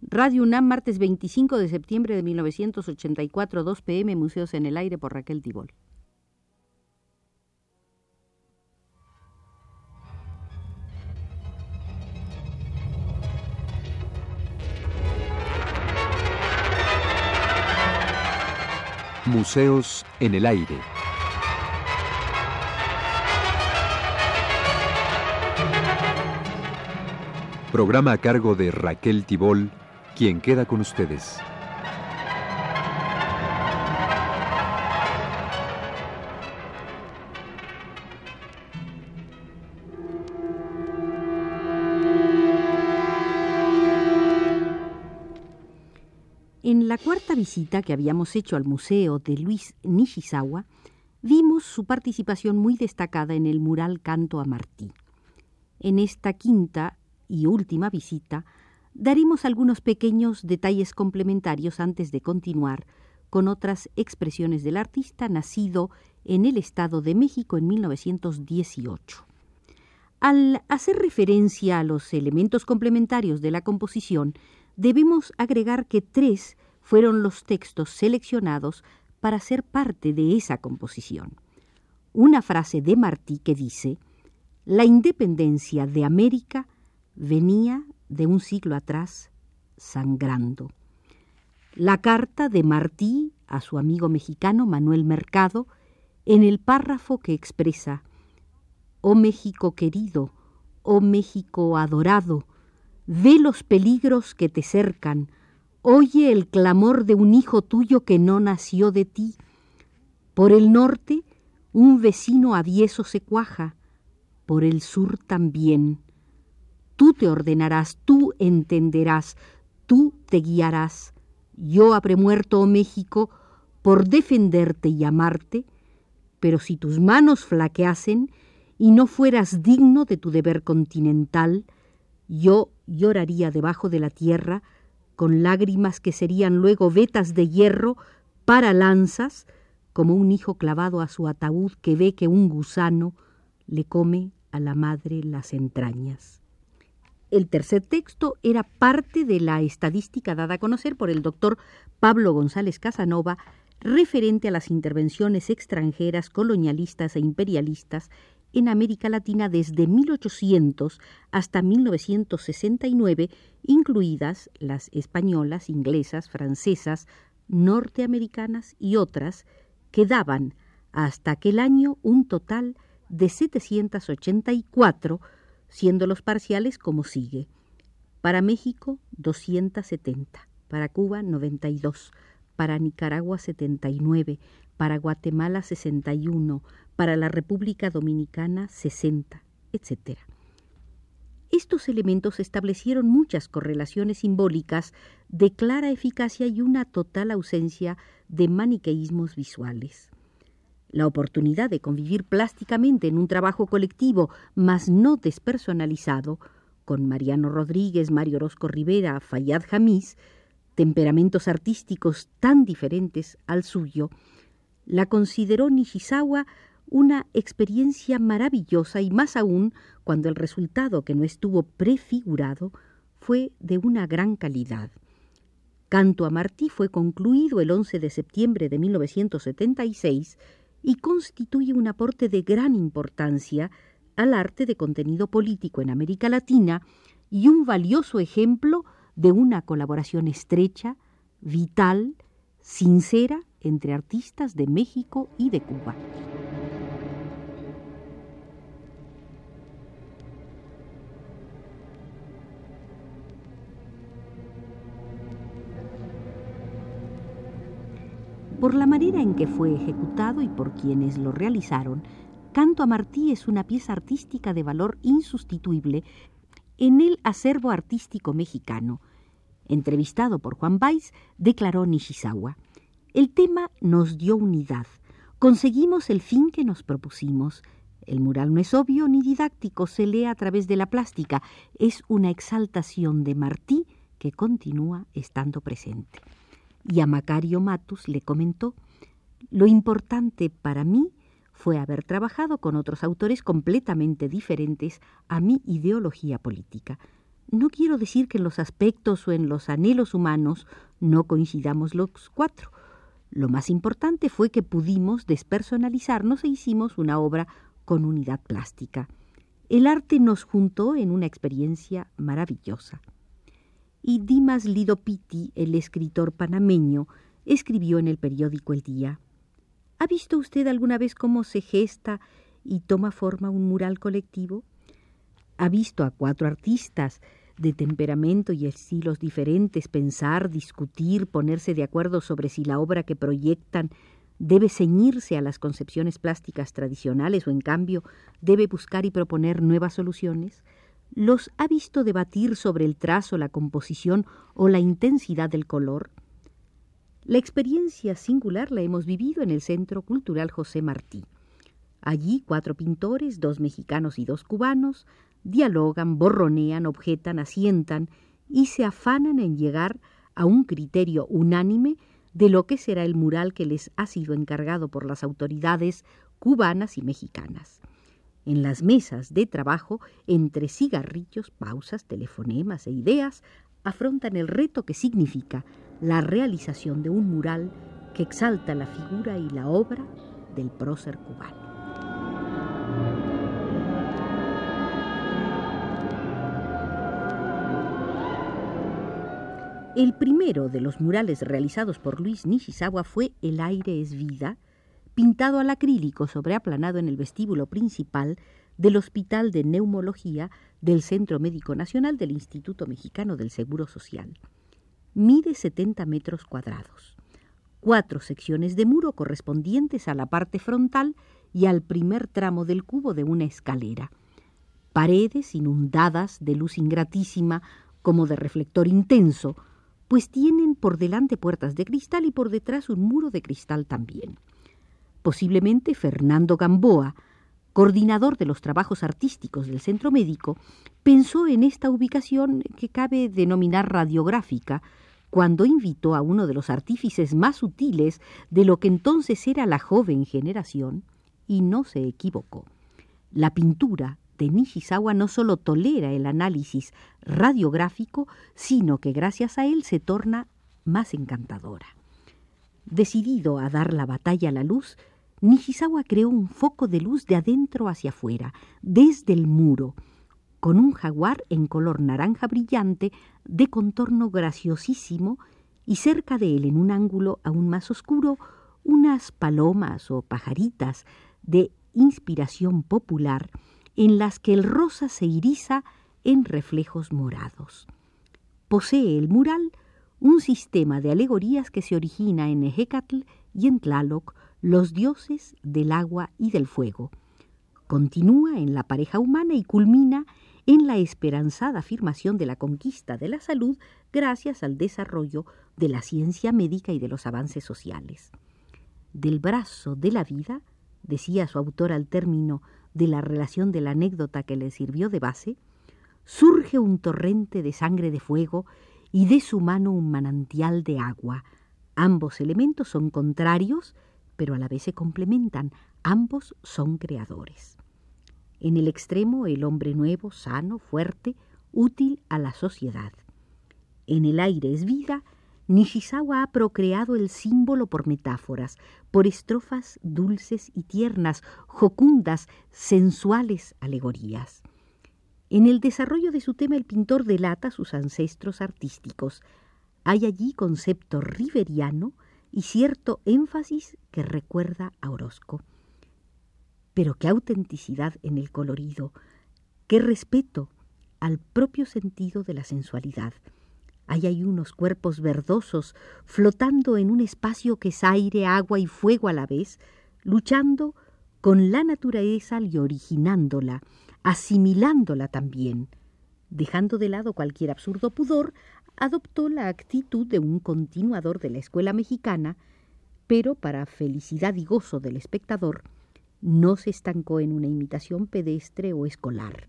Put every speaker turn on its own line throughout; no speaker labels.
Radio UNAM, martes 25 de septiembre de 1984, 2 pm, Museos en el Aire por Raquel Tibol.
Museos en el Aire. Programa a cargo de Raquel Tibol quien queda con ustedes.
En la cuarta visita que habíamos hecho al Museo de Luis Nishizawa, vimos su participación muy destacada en el mural Canto a Martí. En esta quinta y última visita, daremos algunos pequeños detalles complementarios antes de continuar con otras expresiones del artista nacido en el Estado de México en 1918. Al hacer referencia a los elementos complementarios de la composición, debemos agregar que tres fueron los textos seleccionados para ser parte de esa composición. Una frase de Martí que dice, La independencia de América venía de un siglo atrás sangrando. La carta de Martí a su amigo mexicano Manuel Mercado en el párrafo que expresa Oh México querido, oh México adorado, ve los peligros que te cercan, oye el clamor de un hijo tuyo que no nació de ti. Por el norte un vecino avieso se cuaja, por el sur también Tú te ordenarás, tú entenderás, tú te guiarás. Yo habré muerto, oh México, por defenderte y amarte, pero si tus manos flaqueasen y no fueras digno de tu deber continental, yo lloraría debajo de la tierra con lágrimas que serían luego vetas de hierro para lanzas, como un hijo clavado a su ataúd que ve que un gusano le come a la madre las entrañas. El tercer texto era parte de la estadística dada a conocer por el doctor Pablo González Casanova referente a las intervenciones extranjeras, colonialistas e imperialistas en América Latina desde 1800 hasta 1969, incluidas las españolas, inglesas, francesas, norteamericanas y otras, que daban hasta aquel año un total de 784 siendo los parciales como sigue. Para México, 270, para Cuba, 92, para Nicaragua, 79, para Guatemala, 61, para la República Dominicana, 60, etc. Estos elementos establecieron muchas correlaciones simbólicas de clara eficacia y una total ausencia de maniqueísmos visuales. La oportunidad de convivir plásticamente en un trabajo colectivo, mas no despersonalizado, con Mariano Rodríguez, Mario Orozco Rivera, Fayad Jamis, temperamentos artísticos tan diferentes al suyo, la consideró Nishizawa una experiencia maravillosa y más aún cuando el resultado, que no estuvo prefigurado, fue de una gran calidad. Canto a Martí fue concluido el 11 de septiembre de 1976 y constituye un aporte de gran importancia al arte de contenido político en América Latina y un valioso ejemplo de una colaboración estrecha, vital, sincera entre artistas de México y de Cuba. Por la manera en que fue ejecutado y por quienes lo realizaron, Canto a Martí es una pieza artística de valor insustituible en el acervo artístico mexicano. Entrevistado por Juan Baiz, declaró Nishizawa, el tema nos dio unidad, conseguimos el fin que nos propusimos. El mural no es obvio ni didáctico, se lee a través de la plástica, es una exaltación de Martí que continúa estando presente y a Macario Matus le comentó, lo importante para mí fue haber trabajado con otros autores completamente diferentes a mi ideología política. No quiero decir que en los aspectos o en los anhelos humanos no coincidamos los cuatro. Lo más importante fue que pudimos despersonalizarnos e hicimos una obra con unidad plástica. El arte nos juntó en una experiencia maravillosa. Y Dimas Lidopiti, el escritor panameño, escribió en el periódico El Día. ¿Ha visto usted alguna vez cómo se gesta y toma forma un mural colectivo? ¿Ha visto a cuatro artistas de temperamento y estilos diferentes pensar, discutir, ponerse de acuerdo sobre si la obra que proyectan debe ceñirse a las concepciones plásticas tradicionales o en cambio debe buscar y proponer nuevas soluciones? ¿Los ha visto debatir sobre el trazo, la composición o la intensidad del color? La experiencia singular la hemos vivido en el Centro Cultural José Martí. Allí cuatro pintores, dos mexicanos y dos cubanos, dialogan, borronean, objetan, asientan y se afanan en llegar a un criterio unánime de lo que será el mural que les ha sido encargado por las autoridades cubanas y mexicanas. En las mesas de trabajo, entre cigarrillos, pausas, telefonemas e ideas, afrontan el reto que significa la realización de un mural que exalta la figura y la obra del prócer cubano. El primero de los murales realizados por Luis Nishizawa fue El aire es vida, pintado al acrílico sobre aplanado en el vestíbulo principal del Hospital de Neumología del Centro Médico Nacional del Instituto Mexicano del Seguro Social. Mide 70 metros cuadrados. Cuatro secciones de muro correspondientes a la parte frontal y al primer tramo del cubo de una escalera. Paredes inundadas de luz ingratísima como de reflector intenso, pues tienen por delante puertas de cristal y por detrás un muro de cristal también. Posiblemente Fernando Gamboa, coordinador de los trabajos artísticos del centro médico, pensó en esta ubicación que cabe denominar radiográfica, cuando invitó a uno de los artífices más útiles de lo que entonces era la joven generación, y no se equivocó. La pintura de Nishizawa no solo tolera el análisis radiográfico, sino que gracias a él se torna más encantadora. Decidido a dar la batalla a la luz, Nishizawa creó un foco de luz de adentro hacia afuera, desde el muro, con un jaguar en color naranja brillante, de contorno graciosísimo, y cerca de él, en un ángulo aún más oscuro, unas palomas o pajaritas de inspiración popular en las que el rosa se iriza en reflejos morados. Posee el mural un sistema de alegorías que se origina en Ejecatl y en Tlaloc, los dioses del agua y del fuego. Continúa en la pareja humana y culmina en la esperanzada afirmación de la conquista de la salud gracias al desarrollo de la ciencia médica y de los avances sociales. Del brazo de la vida, decía su autor al término de la relación de la anécdota que le sirvió de base, surge un torrente de sangre de fuego y de su mano un manantial de agua. Ambos elementos son contrarios, pero a la vez se complementan. Ambos son creadores. En el extremo, el hombre nuevo, sano, fuerte, útil a la sociedad. En el aire es vida, Nishizawa ha procreado el símbolo por metáforas, por estrofas dulces y tiernas, jocundas, sensuales alegorías. En el desarrollo de su tema el pintor delata sus ancestros artísticos. Hay allí concepto riveriano y cierto énfasis que recuerda a Orozco. Pero qué autenticidad en el colorido, qué respeto al propio sentido de la sensualidad. Hay ahí unos cuerpos verdosos flotando en un espacio que es aire, agua y fuego a la vez, luchando con la naturaleza y originándola, asimilándola también. Dejando de lado cualquier absurdo pudor, adoptó la actitud de un continuador de la escuela mexicana, pero para felicidad y gozo del espectador, no se estancó en una imitación pedestre o escolar.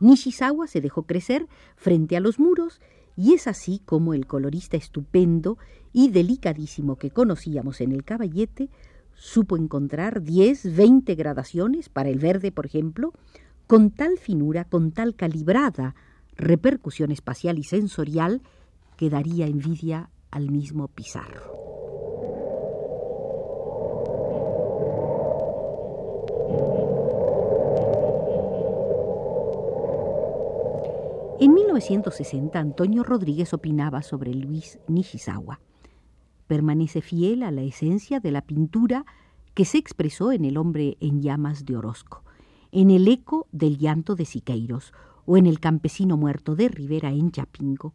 Nishizawa se dejó crecer frente a los muros y es así como el colorista estupendo y delicadísimo que conocíamos en el caballete supo encontrar diez, veinte gradaciones para el verde, por ejemplo, con tal finura, con tal calibrada repercusión espacial y sensorial que daría envidia al mismo Pizarro. En 1960, Antonio Rodríguez opinaba sobre Luis Nishizawa. Permanece fiel a la esencia de la pintura que se expresó en El hombre en llamas de Orozco, en el eco del llanto de Siqueiros o en El campesino muerto de Rivera en Chapingo,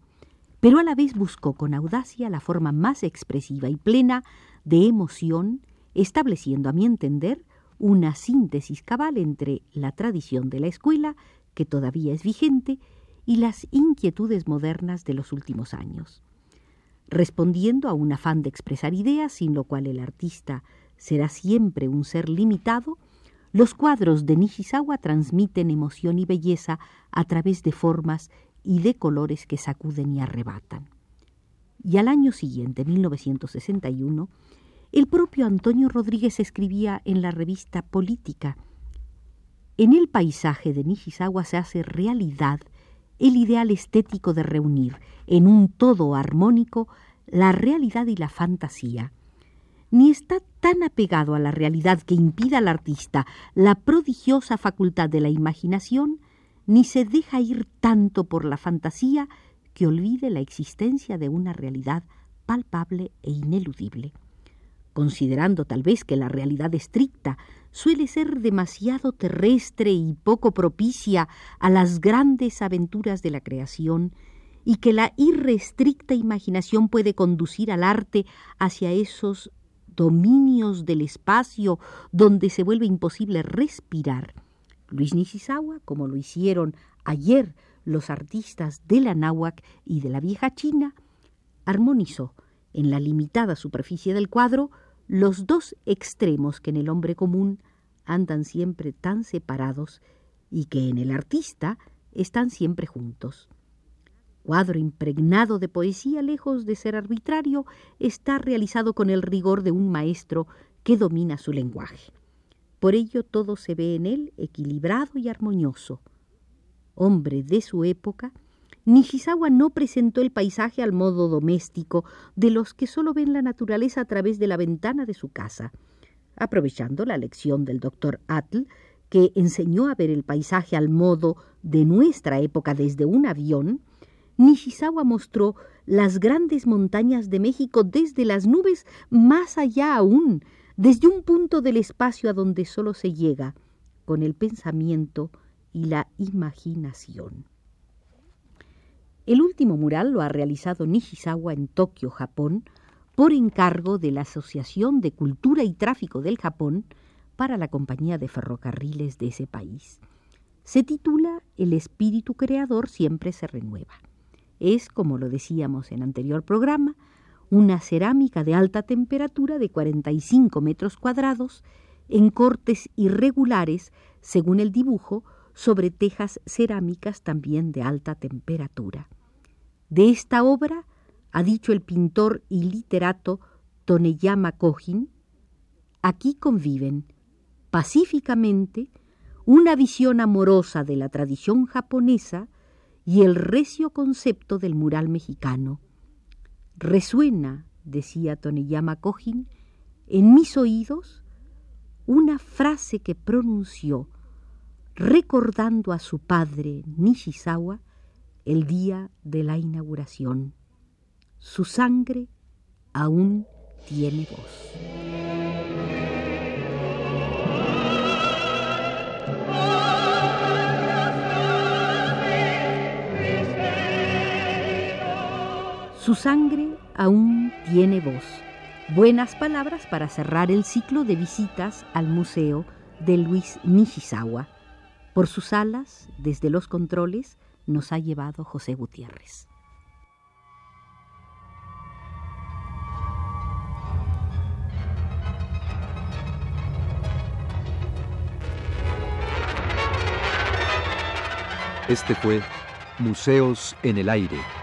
pero a la vez buscó con audacia la forma más expresiva y plena de emoción, estableciendo, a mi entender, una síntesis cabal entre la tradición de la escuela, que todavía es vigente, y las inquietudes modernas de los últimos años. Respondiendo a un afán de expresar ideas, sin lo cual el artista será siempre un ser limitado, los cuadros de Nishizawa transmiten emoción y belleza a través de formas y de colores que sacuden y arrebatan. Y al año siguiente, 1961, el propio Antonio Rodríguez escribía en la revista Política, en el paisaje de Nishizawa se hace realidad el ideal estético de reunir en un todo armónico la realidad y la fantasía, ni está tan apegado a la realidad que impida al artista la prodigiosa facultad de la imaginación, ni se deja ir tanto por la fantasía que olvide la existencia de una realidad palpable e ineludible. Considerando tal vez que la realidad estricta suele ser demasiado terrestre y poco propicia a las grandes aventuras de la creación, y que la irrestricta imaginación puede conducir al arte hacia esos dominios del espacio donde se vuelve imposible respirar. Luis Nishizawa, como lo hicieron ayer los artistas de la náhuac y de la vieja China, armonizó en la limitada superficie del cuadro los dos extremos que en el hombre común andan siempre tan separados y que en el artista están siempre juntos. Cuadro impregnado de poesía, lejos de ser arbitrario, está realizado con el rigor de un maestro que domina su lenguaje. Por ello todo se ve en él equilibrado y armonioso. Hombre de su época, Nishizawa no presentó el paisaje al modo doméstico de los que solo ven la naturaleza a través de la ventana de su casa. Aprovechando la lección del doctor Atl, que enseñó a ver el paisaje al modo de nuestra época desde un avión, Nishizawa mostró las grandes montañas de México desde las nubes más allá aún, desde un punto del espacio a donde solo se llega con el pensamiento y la imaginación. El último mural lo ha realizado Nishizawa en Tokio, Japón, por encargo de la Asociación de Cultura y Tráfico del Japón para la compañía de ferrocarriles de ese país. Se titula El espíritu creador siempre se renueva. Es, como lo decíamos en anterior programa, una cerámica de alta temperatura de 45 metros cuadrados en cortes irregulares, según el dibujo, sobre tejas cerámicas también de alta temperatura. De esta obra, ha dicho el pintor y literato Toneyama Kojin, aquí conviven pacíficamente una visión amorosa de la tradición japonesa y el recio concepto del mural mexicano. Resuena, decía Toneyama Kojin, en mis oídos una frase que pronunció recordando a su padre Nishizawa el día de la inauguración. Su sangre aún tiene voz. Su sangre aún tiene voz. Buenas palabras para cerrar el ciclo de visitas al Museo de Luis Nishizawa por sus alas, desde los controles, nos ha llevado José Gutiérrez.
Este fue Museos en el Aire.